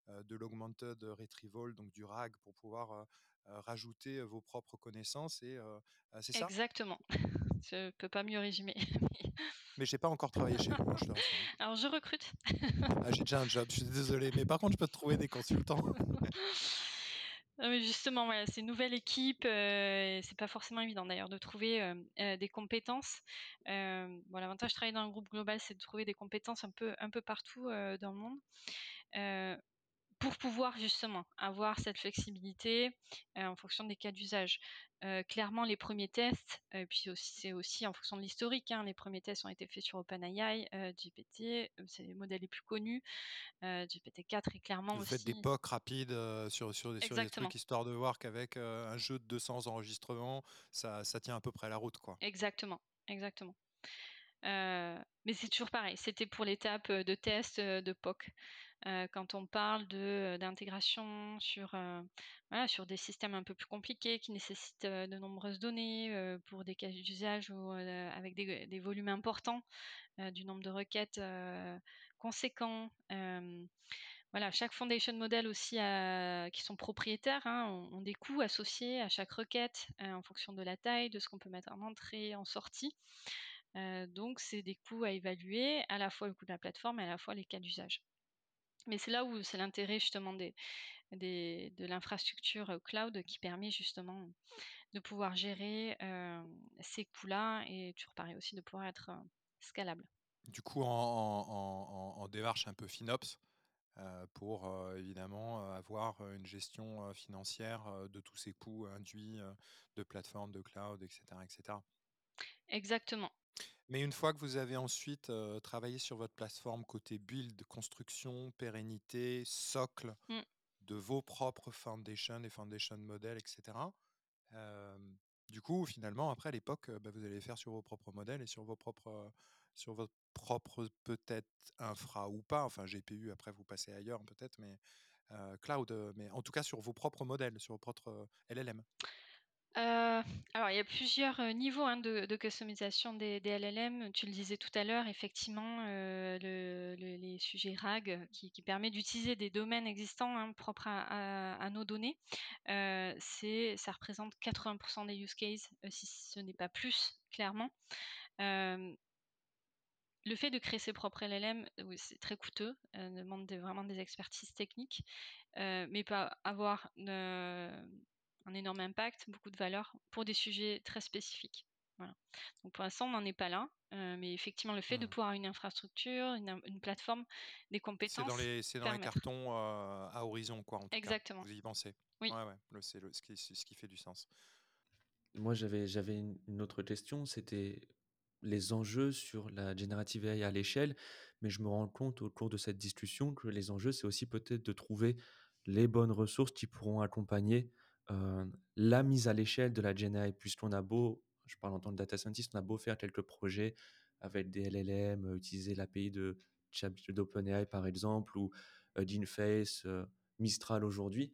de l'augmented retrieval, donc du RAG, pour pouvoir rajouter vos propres connaissances. Et c'est ça? Exactement. Je peux pas mieux résumer. Mais j'ai pas encore travaillé chez vous. Hein, je Alors je recrute. Ah, j'ai déjà un job, je suis désolé, mais par contre je peux te trouver des consultants. Justement, c'est une nouvelle équipe. Euh, c'est pas forcément évident d'ailleurs de trouver euh, euh, des compétences. bon, l'avantage de travailler dans un groupe global, c'est de trouver des compétences un peu, un peu partout dans le monde. Pour pouvoir justement avoir cette flexibilité en fonction des cas d'usage. clairement, les premiers tests, et puis aussi c'est aussi en fonction de l'historique. Hein, les premiers tests ont été faits sur OpenAI, GPT, c'est les modèles les plus connus. GPT-4 est clairement Vous aussi. faites des POC rapides sur, sur, sur des trucs histoire de voir qu'avec un jeu de 200 enregistrements, ça, ça tient à peu près la route. Quoi. Exactement, exactement. Mais c'est toujours pareil, c'était pour l'étape de test de POC. quand on parle d'intégration sur, sur des systèmes un peu plus compliqués qui nécessitent de nombreuses données pour des cas d'usage ou avec des, volumes importants, du nombre de requêtes conséquent. voilà, chaque foundation model aussi qui sont propriétaires hein, ont, des coûts associés à chaque requête en fonction de la taille, de ce qu'on peut mettre en entrée, en sortie. Donc c'est des coûts à évaluer, à la fois le coût de la plateforme et à la fois les cas d'usage. Mais c'est là où c'est l'intérêt justement des, de l'infrastructure cloud qui permet justement de pouvoir gérer ces coûts-là et toujours pareil aussi de pouvoir être scalable du coup en, démarche un peu FinOps pour évidemment avoir une gestion financière de tous ces coûts induits de plateforme, de cloud, etc. etc. Exactement. Mais une fois que vous avez ensuite travaillé sur votre plateforme côté build, construction, pérennité, socle mmh. de vos propres foundations et foundation models, etc. du coup, finalement, après, à l'époque, bah, vous allez faire sur vos propres modèles et sur vos propres sur votre propre peut-être infra ou pas, enfin GPU, après vous passez ailleurs peut-être, mais cloud, mais en tout cas sur vos propres modèles, sur vos propres LLM. Alors, il y a plusieurs niveaux hein, de, customisation des, LLM. Tu le disais tout à l'heure, effectivement, les sujets RAG qui, qui permet d'utiliser des domaines existants hein, propres à, nos données. c'est, ça représente 80% des use cases, si ce n'est pas plus, clairement le fait de créer ses propres LLM, c'est très coûteux, euh, demande vraiment des expertises techniques, euh, mais pas avoir un énorme impact, beaucoup de valeur pour des sujets très spécifiques. Voilà. Donc pour l'instant, on n'en est pas là, mais effectivement, le fait de mmh. pouvoir une infrastructure, une, plateforme, des compétences. C'est dans les, dans les cartons à horizon, quoi. En tout Exactement. Cas. Vous y pensez? Oui. Ouais, ouais. C'est ce qui, ce qui fait du sens. Moi, j'avais j'avais une autre question, c'était les enjeux sur la générative AI à l'échelle, mais je me rends compte au cours de cette discussion que les enjeux, c'est aussi peut-être de trouver les bonnes ressources qui pourront accompagner la mise à l'échelle de la GenAI, puisqu'on a beau, je parle en tant que data scientist, on a beau faire quelques projets avec des LLM, utiliser l'API de d'OpenAI par exemple, ou d'Inface, Mistral aujourd'hui,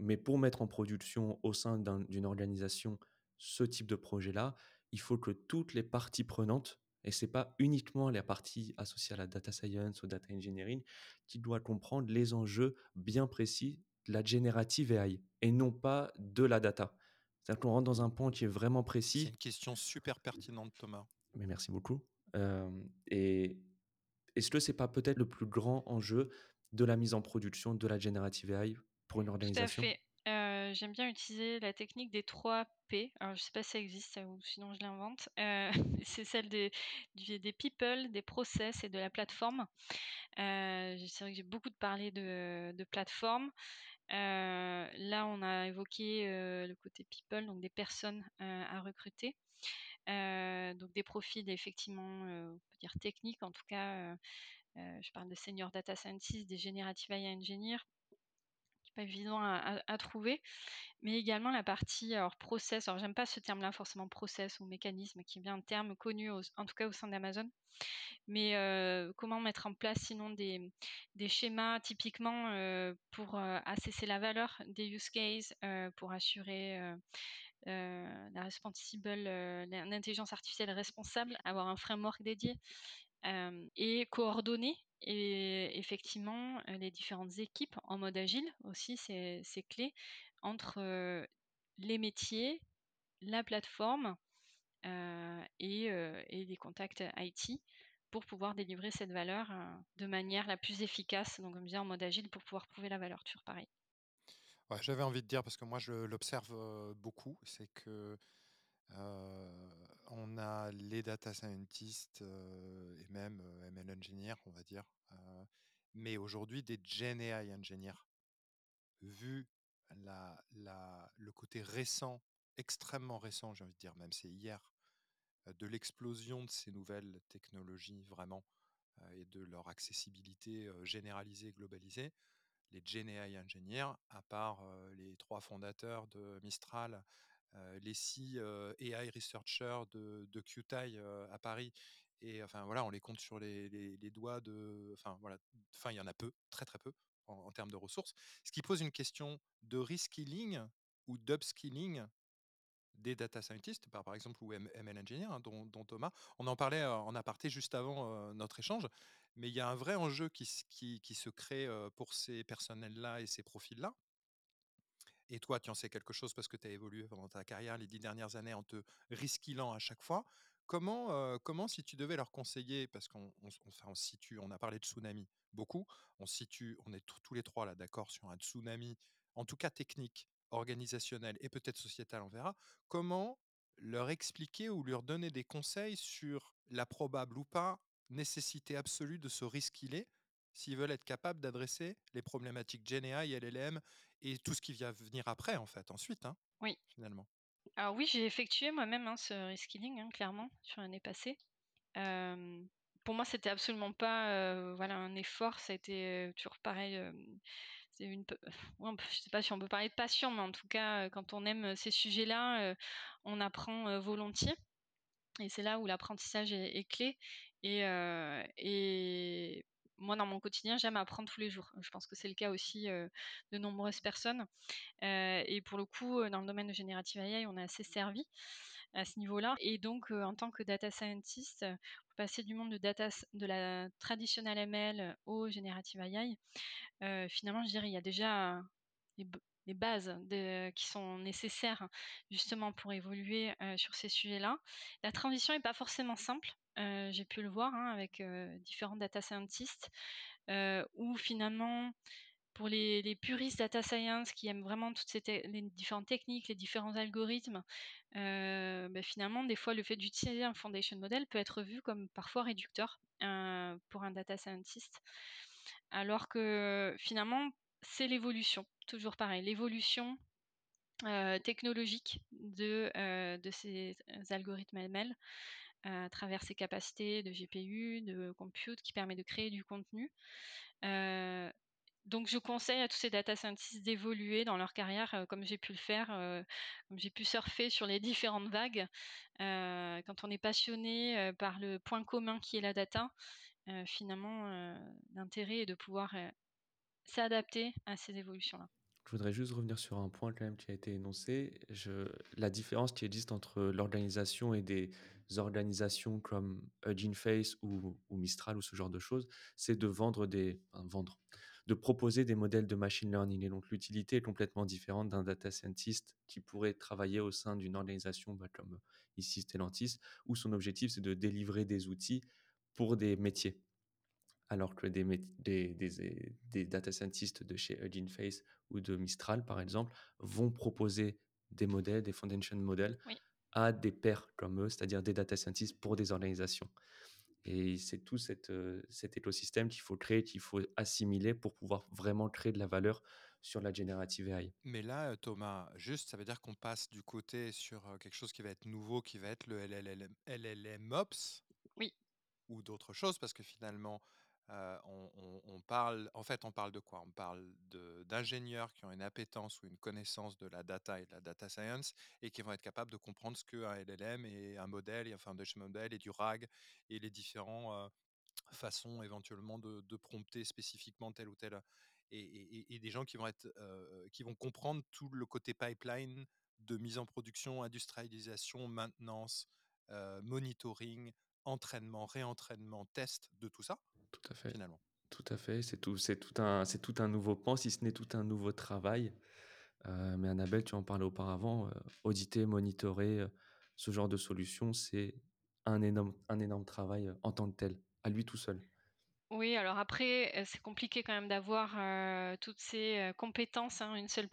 mais pour mettre en production au sein d'une organisation ce type de projet-là, il faut que toutes les parties prenantes, et ce n'est pas uniquement les parties associées à la data science ou data engineering, qui doivent comprendre les enjeux bien précis de la générative AI et non pas de la data. C'est-à-dire qu'on rentre dans un point qui est vraiment précis. C'est une question super pertinente, Thomas. Mais merci beaucoup. Euh, et est-ce que ce n'est pas peut-être le plus grand enjeu de la mise en production de la générative AI pour une organisation Tout à fait. Euh, j'aime bien utiliser la technique des 3 P. Alors, je ne sais pas si ça existe ou sinon je l'invente. Euh, c'est celle des, des people, des process et de la plateforme. Euh, c'est vrai que j'ai beaucoup de parlé de, de plateforme. Là, on a évoqué le côté people, donc des personnes à recruter. donc des profils effectivement, peut dire techniques, en tout cas, je parle de senior data scientist, des generative AI engineers, pas évident à, trouver, mais également la partie alors process. Alors j'aime pas ce terme-là forcément process ou mécanisme, qui est bien un terme connu en tout cas au sein d'Amazon. Mais euh, comment mettre en place sinon des, schémas typiquement euh, pour euh, la valeur des use cases, pour assurer la responsible, l'intelligence artificielle responsable, avoir un framework dédié et coordonner effectivement, les différentes équipes en mode agile aussi, c'est clé entre les métiers, la plateforme et, les contacts IT pour pouvoir délivrer cette valeur de manière la plus efficace, donc comme je en mode agile pour pouvoir prouver la valeur, toujours pareil. J'avais envie de dire, parce que moi je l'observe beaucoup, c'est que on a les data scientists et même ML engineers, on va dire, mais aujourd'hui des Gen AI engineers. Vu le côté récent, extrêmement récent, j'ai envie de dire, même c'est hier, de l'explosion de ces nouvelles technologies vraiment et de leur accessibilité généralisée, globalisée, les Gen AI engineers, à part les trois fondateurs de Mistral euh, les six euh, AI researchers de, de QTI euh, à Paris. Et enfin voilà, on les compte sur les, doigts de. Enfin voilà, enfin il y en a peu, très très peu en, termes de ressources. Ce qui pose une question de reskilling ou d'upskilling des data scientists, par, par exemple, ou ML engineers, hein, dont, Thomas. On en parlait en aparté juste avant notre échange, mais il y a un vrai enjeu qui se crée pour ces personnels-là et ces profils-là et toi, tu en sais quelque chose parce que tu as évolué pendant ta carrière les dix dernières années en te risquillant à chaque fois. Comment, comment si tu devais leur conseiller, parce qu'on on, situe, on a parlé de tsunami beaucoup, on situe, on est tous les trois là d'accord sur un tsunami, en tout cas technique, organisationnel et peut-être sociétal, on verra. Comment leur expliquer ou leur donner des conseils sur la probable ou pas nécessité absolue de se risquiller s'ils veulent être capables d'adresser les problématiques GenAI, LLM et tout ce qui vient venir après, en fait, ensuite, hein, Oui. finalement. Alors oui, j'ai effectué moi-même hein, ce reskilling, hein, clairement, sur l'année passée. pour moi, c'était absolument pas voilà, un effort, ça a été toujours pareil. c'est une, je sais pas si on peut parler de passion, mais en tout cas, quand on aime ces sujets-là, on apprend volontiers. Et c'est là où l'apprentissage est, clé. Et, et moi, dans mon quotidien, j'aime apprendre tous les jours. Je pense que c'est le cas aussi de nombreuses personnes. et pour le coup, dans le domaine de Generative AI, on est assez servi à ce niveau-là. Et donc, en tant que data scientist, passer du monde de, data, de la traditionnelle ML au Generative AI, finalement, je dirais, il y a déjà les, bases qui sont nécessaires justement pour évoluer sur ces sujets-là. La transition n'est pas forcément simple. J'ai pu le voir hein, avec différents data scientists où finalement pour les, puristes data science qui aiment vraiment toutes ces les différentes techniques, les différents algorithmes, bah, finalement, des fois, le fait d'utiliser un foundation model peut être vu comme parfois réducteur pour un data scientist. Alors que finalement, c'est l'évolution, toujours pareil, l'évolution technologique de, de ces algorithmes ML à travers ses capacités de GPU, de compute, qui permet de créer du contenu. donc, je conseille à tous ces data scientists d'évoluer dans leur carrière comme j'ai pu le faire, comme j'ai pu surfer sur les différentes vagues. quand on est passionné par le point commun qui est la data, finalement, l'intérêt est de pouvoir s'adapter à ces évolutions-là. Je voudrais juste revenir sur un point quand même qui a été énoncé. La différence qui existe entre l'organisation et des organisations comme Hugging Face ou, Mistral ou ce genre de choses, c'est de vendre des, vendre, de proposer des modèles de machine learning. Et donc l'utilité est complètement différente d'un data scientist qui pourrait travailler au sein d'une organisation bah, comme ici Stellantis, où son objectif c'est de délivrer des outils pour des métiers alors que des, data scientists de chez Hugging Face ou de Mistral, par exemple, vont proposer des modèles, des foundation models, à des pairs comme eux, c'est-à-dire des data scientists pour des organisations. Et c'est tout cette, euh, cet écosystème qu'il faut créer, qu'il faut assimiler pour pouvoir vraiment créer de la valeur sur la générative AI. Mais là, Thomas, juste, ça veut dire qu'on passe du côté sur euh, quelque chose qui va être nouveau, qui va être le LLM, LLM Ops. Oui. Ou d'autres choses, parce que finalement, on, parle, en fait, on parle de quoi? On parle d'ingénieurs qui ont une appétence ou une connaissance de la data et de la data science et qui vont être capables de comprendre ce qu'un LLM et un modèle et un foundation model et du RAG et les différentes façons éventuellement de, prompter spécifiquement tel ou tel et, des gens qui vont être qui vont comprendre tout le côté pipeline de mise en production, industrialisation, maintenance, monitoring, entraînement, réentraînement, test de tout ça. Tout à fait. Finalement. Tout à fait. C'est tout, c'est tout un, c'est tout un nouveau pan, si ce n'est tout un nouveau travail. Euh, mais Annabelle, tu en parlais auparavant, euh, auditer, monitorer euh, ce genre de solution, c'est un énorme, un énorme travail en tant que tel, à lui tout seul. Oui, alors après, c'est compliqué quand même d'avoir toutes ces compétences, hein, une seule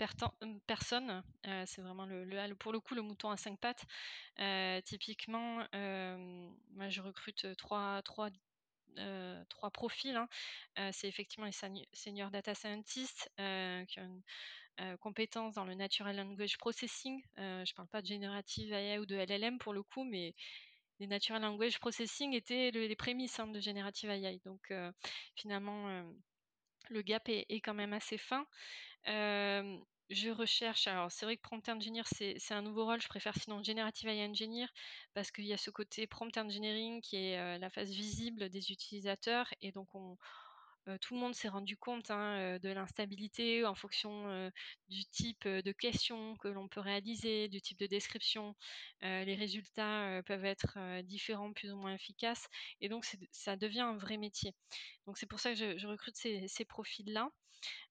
personne. c'est vraiment le, pour le coup le mouton à cinq pattes. typiquement, moi je recrute trois, trois euh, trois profils. Hein. Euh, c'est effectivement les senior data scientists euh, qui ont une compétence dans le natural language processing. je ne parle pas de générative AI ou de LLM pour le coup, mais les natural language processing étaient les prémices hein, de générative AI. Donc finalement, le gap est, est, quand même assez fin je recherche, alors c'est vrai que prompt engineer, c'est un nouveau rôle, je préfère sinon generative AI engineer, parce qu'il y a ce côté prompt engineering qui est euh, la phase visible des utilisateurs, et donc on, tout le monde s'est rendu compte hein, de l'instabilité en fonction du type de questions que l'on peut réaliser, du type de description. les résultats peuvent être différents, plus ou moins efficaces, et donc ça devient un vrai métier. Donc c'est pour ça que je, recrute ces profils-là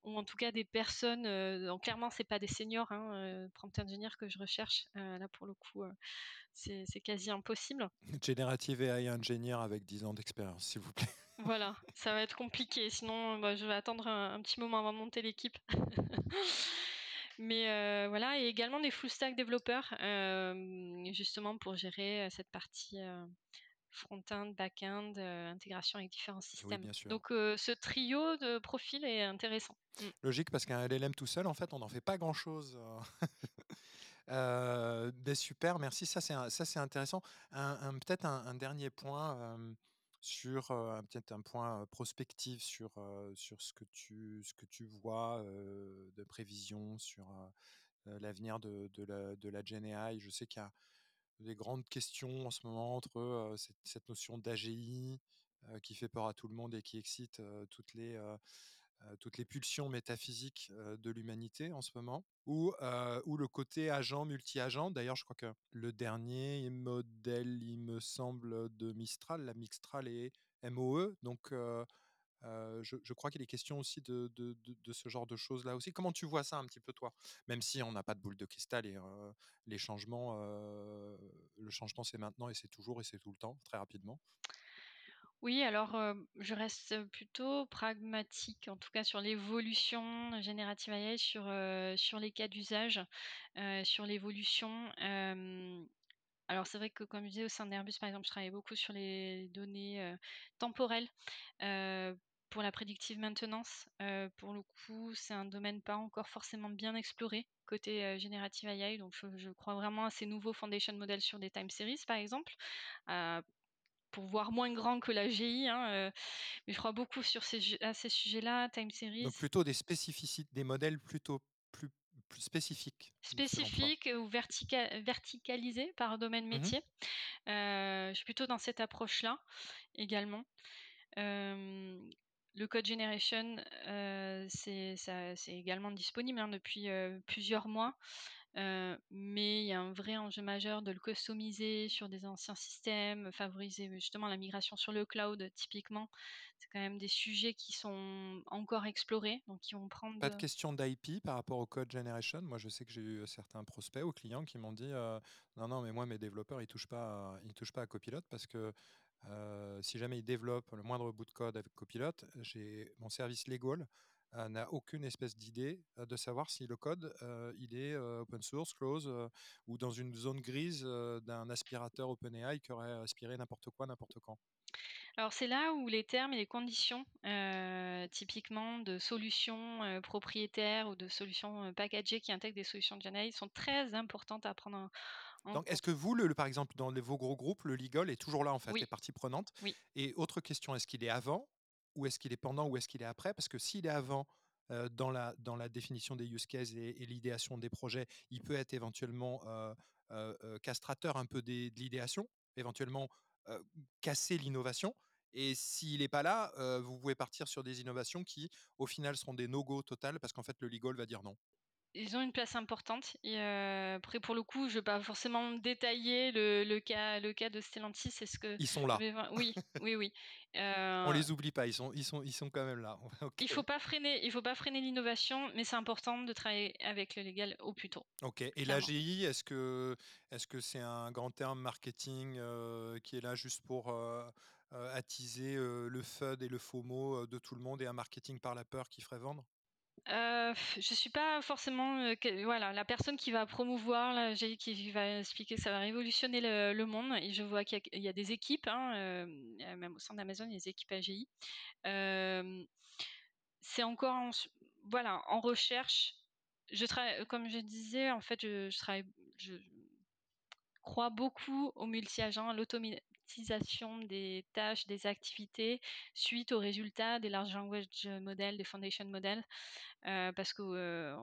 ou en tout cas des personnes. Donc clairement, c'est pas des seniors, hein, prompt engineer que je recherche. Là, pour le coup, c'est quasi impossible. Générative AI ingénieur avec 10 ans d'expérience, s'il vous plaît. Voilà, ça va être compliqué. Sinon, bah, je vais attendre un, petit moment avant de monter l'équipe. Mais voilà, et également des full stack développeurs, justement pour gérer cette partie front-end, back-end, euh, intégration avec différents systèmes. Donc euh, ce trio de profils est intéressant. Mm. Logique parce qu'un LLM tout seul, en fait, on n'en fait pas grand-chose. euh, ben, super, merci. Ça, c'est ça, c'est intéressant. Un, peut-être un, dernier point sur un point prospectif sur ce que tu ce que tu vois de prévision sur l'avenir de, la, de GenAI. Je sais qu'il y a des grandes questions en ce moment entre cette, notion d'AGI qui fait peur à tout le monde et qui excite toutes les toutes les pulsions métaphysiques de l'humanité en ce moment, ou, ou le côté agent, multi-agent. D'ailleurs, je crois que le dernier modèle, il me semble, de Mistral, la Mistral est MOE, donc je, crois qu'il est question aussi de, ce genre de choses-là aussi. Comment tu vois ça un petit peu toi? Même si on n'a pas de boule de cristal et les changements, le changement c'est maintenant et c'est toujours et c'est tout le temps, très rapidement. Oui, alors, je reste plutôt pragmatique, en tout cas sur l'évolution générative AI sur, sur les cas d'usage, sur l'évolution, alors c'est vrai que comme je disais au sein d'Airbus par exemple, je travaille beaucoup sur les données, temporelles, pour la prédictive maintenance. pour le coup, c'est un domaine pas encore forcément bien exploré côté, générative AI, donc je crois vraiment à ces nouveaux foundation models sur des time series par exemple, pour voir moins grand que la GI, hein, mais je crois beaucoup sur ces à ces sujets-là, time series. Donc plutôt des spécificités, des modèles plutôt plus plus spécifiques, Spécifiques ou verticalisés par domaine mmh métier. je suis plutôt dans cette approche-là également. le code generation, c'est également disponible hein, depuis plusieurs mois. Mais il y a un vrai enjeu majeur de le customiser sur des anciens systèmes, favoriser justement la migration sur le cloud typiquement. C'est quand même des sujets qui sont encore explorés, donc qui vont prendre. Pas de question d'IP par rapport au code generation. Moi, je sais que j'ai eu certains prospects ou clients qui m'ont dit non, non, mais moi, mes développeurs, ils touchent pas, ils touchent pas à Copilot parce que si jamais ils développent le moindre bout de code avec Copilot, j'ai mon service legal n'a aucune espèce d'idée de savoir si le code il est open source, close ou dans une zone grise d'un aspirateur OpenAI qui aurait aspiré n'importe quoi, n'importe quand. Alors c'est là où les termes et les conditions, typiquement de solutions propriétaires ou de solutions packagées qui intègrent des solutions de GenAI sont très importantes à prendre en, donc, est-ce que vous, le, par exemple, dans vos gros groupes, le legal est toujours là, en fait, oui. les parties prenantes? Oui. Et autre question, est-ce qu'il est avant ou est-ce qu'il est pendant ou est-ce qu'il est après? Parce que s'il est avant dans, la, dans la définition des use cases et, l'idéation des projets, il peut être éventuellement castrateur un peu de l'idéation, éventuellement casser l'innovation. Et s'il n'est pas là, vous pouvez partir sur des innovations qui, au final, seront des no-go total parce qu'en fait, le legal va dire non ils ont une place importante. Et après, pour le coup, je ne vais pas forcément détailler le, le, cas, le cas de Stellantis. C'est ce que ils sont là. Oui, oui, oui. On les oublie pas. Ils sont, ils sont, ils sont quand même là. Il faut pas freiner, il faut pas freiner l'innovation, mais c'est important de travailler avec le légal au plus tôt. Ok. Et l'AGI, est-ce que, est-ce que c'est un grand terme marketing qui est là juste pour attiser le FUD et le FOMO de tout le monde et un marketing par la peur qui ferait vendre? Euh, je suis pas forcément voilà la personne qui va promouvoir là, qui va expliquer que ça va révolutionner le, monde et je vois qu'il y, a des équipes hein, même au sein d'Amazon il y a des équipes AGI c'est encore en, voilà en recherche. Je travaille comme je disais en fait je, je travaille je crois beaucoup au multi-agent à l'automatisation des tâches des activités suite aux résultats des large language models des foundation models parce que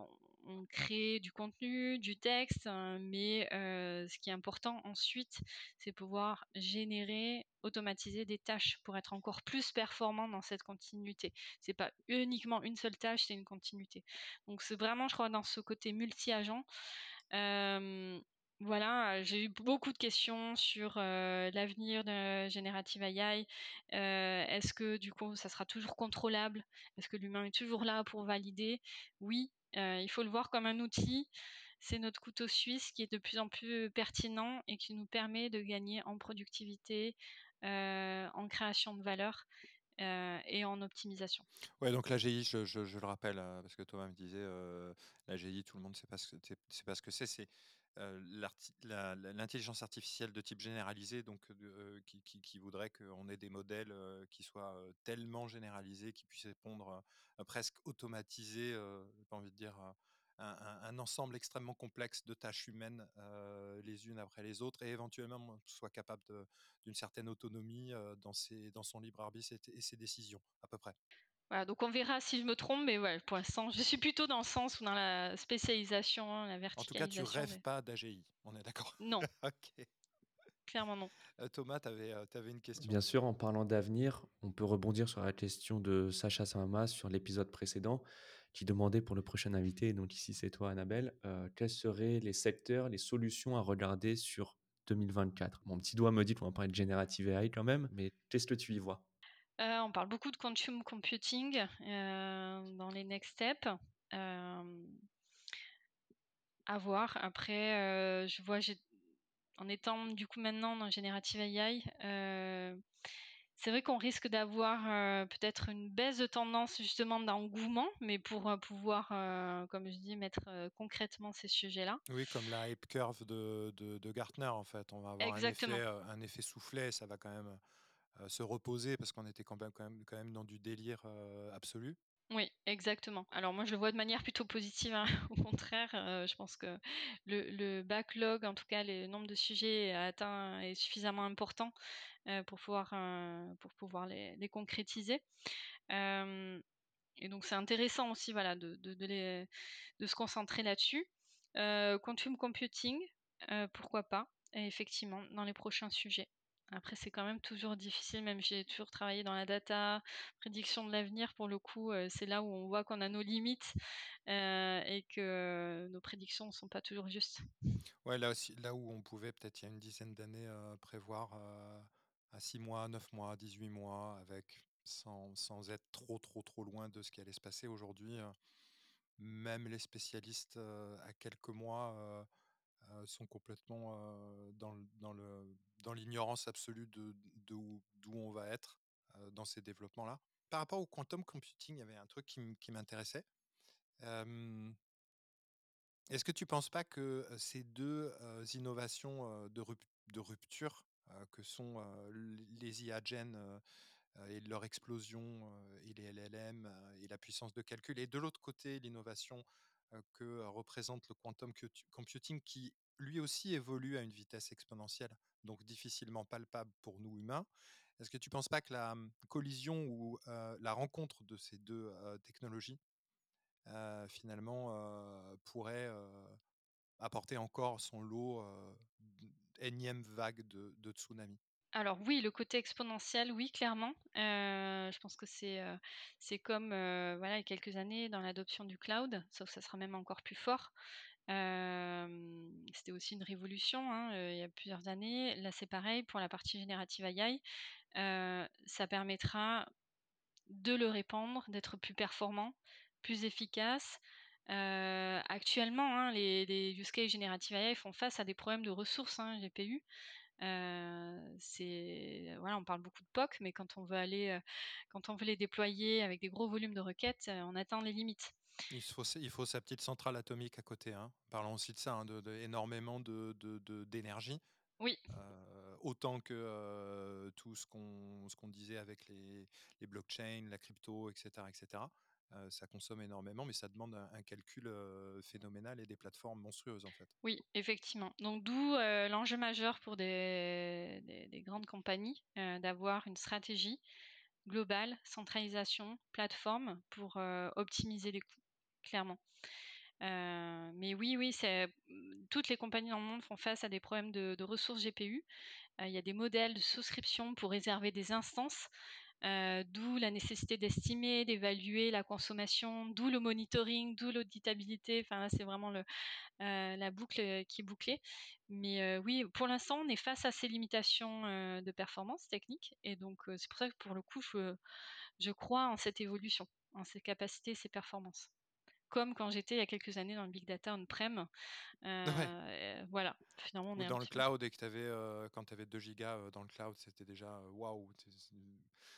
on crée du contenu, du texte, hein, mais ce qui est important ensuite, c'est pouvoir générer, automatiser des tâches pour être encore plus performant dans cette continuité. C'est pas uniquement une seule tâche, c'est une continuité. Donc c'est vraiment, je crois, dans ce côté multi-agent. Voilà, j'ai eu beaucoup de questions sur l'avenir de Generative AI. Est-ce que du coup, ça sera toujours contrôlable? Est-ce que l'humain est toujours là pour valider? Oui, il faut le voir comme un outil. C'est notre couteau suisse qui est de plus en plus pertinent et qui nous permet de gagner en productivité, en création de valeur. et en optimisation. Ouais, donc l'AGI, je, je, le rappelle, parce que Thomas me disait, l'AGI, tout le monde ne sait pas ce que c'est. L'intelligence artificielle de type généralisé, donc qui, voudrait qu'on ait des modèles qui soient tellement généralisés, qui puissent répondre presque automatisés, j'ai pas envie de dire un, ensemble extrêmement complexe de tâches humaines les unes après les autres et éventuellement soit capable d'une certaine autonomie dans, ses, dans son libre arbitre et, ses décisions à peu près. Voilà, donc on verra si je me trompe, mais ouais, pour l'instant, je suis plutôt dans le sens ou dans la spécialisation, la verticalisation. En tout cas, tu rêves pas d'AGI, on est d'accord Non. ok. Clairement non. Thomas, tu avais, avais, une question. Bien sûr, en parlant d'avenir, on peut rebondir sur la question de Sacha Samama sur l'épisode précédent qui demandait pour le prochain invité, donc ici c'est toi Annabelle, euh, quels seraient les secteurs, les solutions à regarder sur 2024 Mon petit doigt me dit qu'on va parler de Generative AI quand même, mais qu'est-ce que tu y vois? Euh, On parle beaucoup de consumer computing euh, dans les next steps. à voir. Après, je vois, en étant du coup maintenant dans Generative AI, c'est vrai qu'on risque d'avoir peut-être une baisse de tendance justement d'engouement, mais pour pouvoir, comme je dis, mettre concrètement ces sujets-là. Oui, comme la hype curve de, de, Gartner, en fait. On va avoir un effet, un effet soufflet, ça va quand même se reposer parce qu'on était quand même, quand, même, quand même dans du délire absolu. Oui, exactement. Alors moi, je le vois de manière plutôt positive. Hein. Au contraire, je pense que le, backlog, en tout cas, le nombre de sujets atteint est suffisamment important pour pouvoir, pour pouvoir les, concrétiser. et donc, c'est intéressant aussi voilà, de, de se concentrer là-dessus. quantum computing, pourquoi pas, effectivement, dans les prochains sujets. Après, c'est quand même toujours difficile, même j'ai toujours travaillé dans la data, prédiction de l'avenir, pour le coup, c'est là où on voit qu'on a nos limites et que nos prédictions ne sont pas toujours justes. Ouais, là aussi, là où on pouvait peut-être il y a une dizaine d'années prévoir à 6 mois, 9 mois, 18 mois, avec sans, sans, être trop trop trop loin de ce qui allait se passer aujourd'hui. même les spécialistes à quelques mois sont complètement dans, dans, le, dans l'ignorance absolue de, d'où on va être dans ces développements-là. Par rapport au quantum computing, il y avait un truc qui, m'intéressait. est-ce que tu ne penses pas que ces deux innovations de, rupture que sont les IA Gen et leur explosion et les LLM et la puissance de calcul, et de l'autre côté l'innovation que représente le quantum computing qui lui aussi évolue à une vitesse exponentielle, donc difficilement palpable pour nous humains. Est-ce que tu ne penses pas que la mmh, collision ou la rencontre de ces deux technologies, finalement, pourrait apporter encore son lot énième vague de tsunami? Alors oui, le côté exponentiel, oui, clairement. je pense que c'est c'est comme voilà, il y a quelques années dans l'adoption du cloud, sauf que ça sera même encore plus fort. c'était aussi une révolution hein, il y a plusieurs années. Là, c'est pareil pour la partie générative AI. ça permettra de le répandre, d'être plus performant, plus efficace. actuellement, hein, les, les, use cases générative AI font face à des problèmes de ressources hein, GPU c'est voilà, on parle beaucoup de POC, mais quand on veut aller, quand on veut les déployer avec des gros volumes de requêtes, on atteint les limites. Il faut, il faut sa petite centrale atomique à côté. Hein. Parlons aussi de ça, hein, de, énormément de, d'énergie. Oui. autant que tout ce qu'on, qu'on disait avec les, les blockchains, la crypto, etc. etc ça consomme énormément, mais ça demande un, calcul phénoménal et des plateformes monstrueuses en fait. Oui, effectivement. Donc d'où l'enjeu majeur pour des, grandes compagnies d'avoir une stratégie globale, centralisation, plateforme pour optimiser les coûts, clairement. mais oui, oui, c'est toutes les compagnies dans le monde font face à des problèmes de ressources GPU. Il y a des modèles de souscription pour réserver des instances euh, d'où la nécessité d'estimer, d'évaluer la consommation, d'où le monitoring, d'où l'auditabilité. Enfin, c'est vraiment le, euh, la boucle qui est bouclée. Mais euh, oui, pour l'instant, on est face à ces limitations de performance technique. Et donc, c'est pour ça que pour le coup, je, je crois en cette évolution, en ces capacités, ces performances comme quand j'étais il y a quelques années dans le big data on-prem. voilà, finalement, on Ou dans le cloud et que quand tu avais 2 gigas dans le cloud, c'était déjà waouh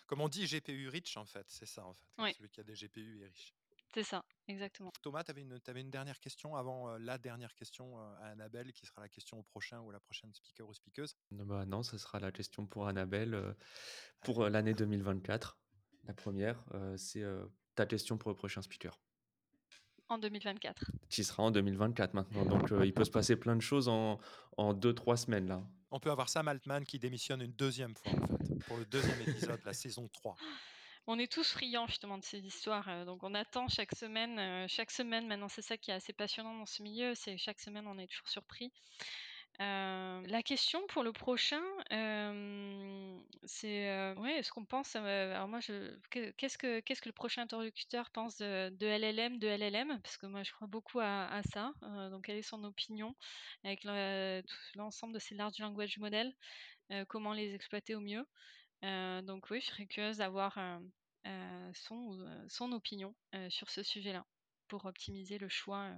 comme on dit, GPU rich en fait, c'est ça en fait. Celui qui a des GPU est riche. C'est ça, exactement. Thomas, tu avais, avais, une dernière question avant euh, la dernière question euh, à Annabelle, qui sera la question au prochain ou à la prochaine speaker ou speakeuse Non, bah non, ce sera la question pour Annabelle euh, pour l'année 2024. La première, c'est ta question pour le prochain speaker. En 2024. Qui sera en 2024 maintenant. Donc il peut se passer plein de choses en 2-3 semaines là. On peut avoir Sam Altman qui démissionne une deuxième fois en fait, pour le deuxième épisode, la saison 3 on est tous friands justement de ces histoires. Euh, donc on attend chaque semaine, euh, chaque semaine maintenant c'est ça qui est assez passionnant dans ce milieu, c'est chaque semaine on est toujours surpris. Euh, la question pour le prochain, c'est ouais, est-ce qu'on pense alors moi qu'est-ce que qu'est-ce que le prochain interlocuteur pense de, LLM de LLM parce que moi je crois beaucoup à, ça. donc quelle est son opinion avec l'ensemble de ces large language models, comment les exploiter au mieux? donc oui, je serais curieuse d'avoir son son opinion sur ce sujet-là pour optimiser le choix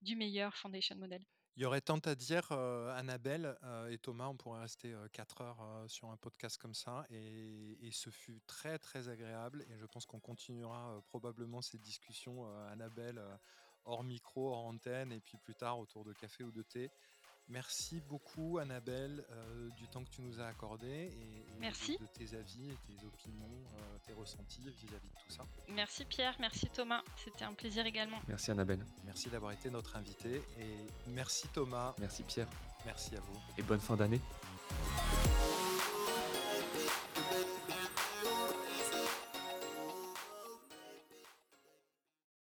du meilleur foundation model. Il y aurait tant à dire, Annabelle et Thomas, on pourrait rester 4 heures sur un podcast comme ça. Et, et, ce fut très très agréable. Et je pense qu'on continuera probablement ces discussions, Annabelle, hors micro, hors antenne, et puis plus tard autour de café ou de thé. Merci beaucoup, Annabelle, euh, du temps que tu nous as accordé et, merci. De, tes avis et tes opinions, euh, tes ressentis vis-à-vis de tout ça. Merci Pierre, merci Thomas, c'était un plaisir également. Merci Annabelle. Merci d'avoir été notre invité et merci Thomas. Merci Pierre. Merci à vous. Et bonne fin d'année.